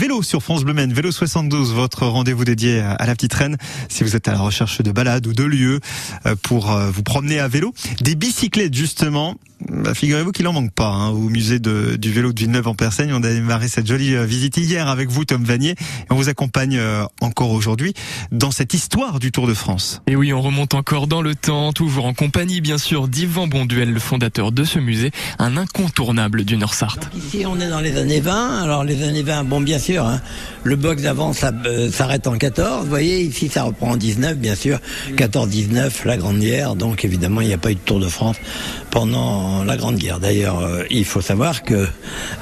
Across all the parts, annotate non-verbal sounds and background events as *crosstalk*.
Vélo sur France Bleu Maine, Vélo 72, votre rendez-vous dédié à la petite reine. Si vous êtes à la recherche de balades ou de lieux euh, pour euh, vous promener à vélo, des bicyclettes justement, bah, figurez-vous qu'il en manque pas hein, au musée de, du vélo de Villeneuve en Persaigne. On a démarré cette jolie euh, visite hier avec vous, Tom Vanier. Et on vous accompagne encore aujourd'hui dans cette histoire du Tour de France. Et oui, on remonte encore dans le temps, toujours en compagnie bien sûr d'Yvan Bonduel, le fondateur de ce musée, un incontournable du Nord-Sarthe. Ici, on est dans les années 20. Alors les années 20, bon bien sûr Hein. Le box d'avant euh, s'arrête en 14. Vous voyez, ici ça reprend en 19, bien sûr. 14-19, la Grande Guerre. Donc évidemment, il n'y a pas eu de Tour de France pendant la Grande Guerre. D'ailleurs, euh, il faut savoir que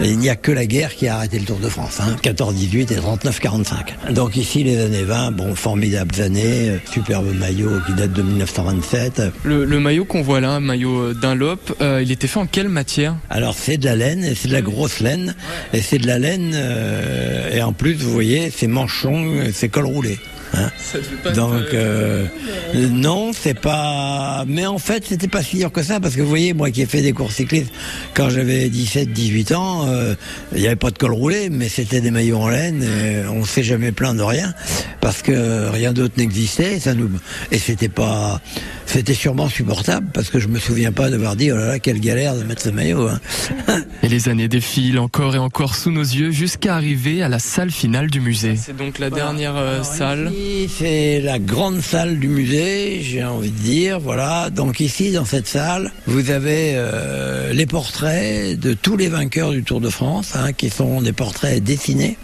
il n'y a que la guerre qui a arrêté le Tour de France. Hein. 14-18 et 39-45. Donc ici, les années 20, bon, formidables années. Euh, superbe maillot qui date de 1927. Le, maillot qu'on voit là, maillot Dunlop, il était fait en quelle matière? Alors c'est de la laine, et c'est de la grosse laine, et c'est de la laine euh, et en plus, vous voyez, c'est manchon, c'est col roulé. Hein. Donc euh, non, c'est pas. Mais en fait, c'était pas si dur que ça parce que vous voyez, moi qui ai fait des courses cyclistes quand j'avais 17-18 ans, euh, il n'y avait pas de col roulé, mais c'était des maillots en laine. Et on s'est jamais plaint de rien parce que rien d'autre n'existait. Ça nous et c'était pas c'était sûrement supportable parce que je me souviens pas d'avoir dit oh là là quelle galère de mettre ce maillot. Hein. *laughs* et les années défilent encore et encore sous nos yeux jusqu'à arriver à la salle finale du musée. C'est donc la dernière euh, salle. C'est la grande salle du musée, j'ai envie de dire. Voilà. Donc ici dans cette salle, vous avez euh, les portraits de tous les vainqueurs du Tour de France, hein, qui sont des portraits dessinés.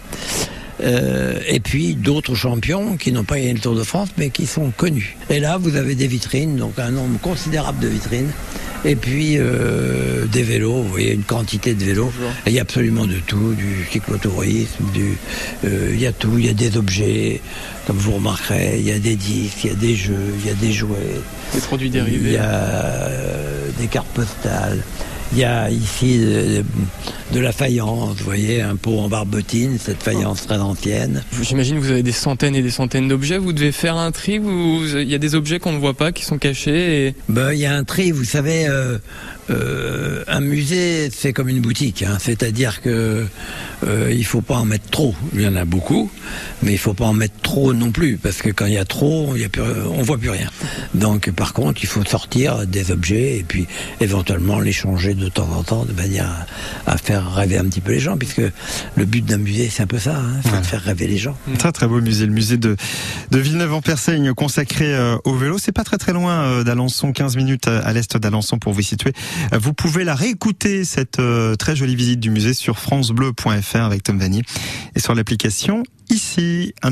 Euh, et puis d'autres champions qui n'ont pas gagné le Tour de France mais qui sont connus. Et là, vous avez des vitrines, donc un nombre considérable de vitrines. Et puis euh, des vélos, vous voyez une quantité de vélos. il y a absolument de tout, du cyclotourisme, du, euh, il y a tout, il y a des objets, comme vous remarquerez, il y a des disques, il y a des jeux, il y a des jouets. Des produits dérivés. Il y a des cartes postales. Il y a ici de, la faïence, vous voyez, un pot en barbotine, cette faïence très ancienne. J'imagine que vous avez des centaines et des centaines d'objets. Vous devez faire un tri. il y a des objets qu'on ne voit pas, qui sont cachés. Et... Ben, il y a un tri. Vous savez, euh, euh, un musée, c'est comme une boutique. Hein. C'est-à-dire que euh, il faut pas en mettre trop. Il y en a beaucoup, mais il faut pas en mettre trop non plus, parce que quand il y a trop, il on voit plus rien. Donc, par contre, il faut sortir des objets et puis éventuellement les changer de temps en temps, de manière à, faire rêver un petit peu les gens, puisque le but d'un musée, c'est un peu ça, hein, de faire rêver les gens. Très très beau musée, le musée de, de Villeneuve-en-Persaigne, consacré euh, au vélo. C'est pas très très loin euh, d'Alençon, 15 minutes à l'est d'Alençon pour vous situer. Vous pouvez la réécouter, cette euh, très jolie visite du musée sur francebleu.fr avec Tom Vanny et sur l'application ici. Un petit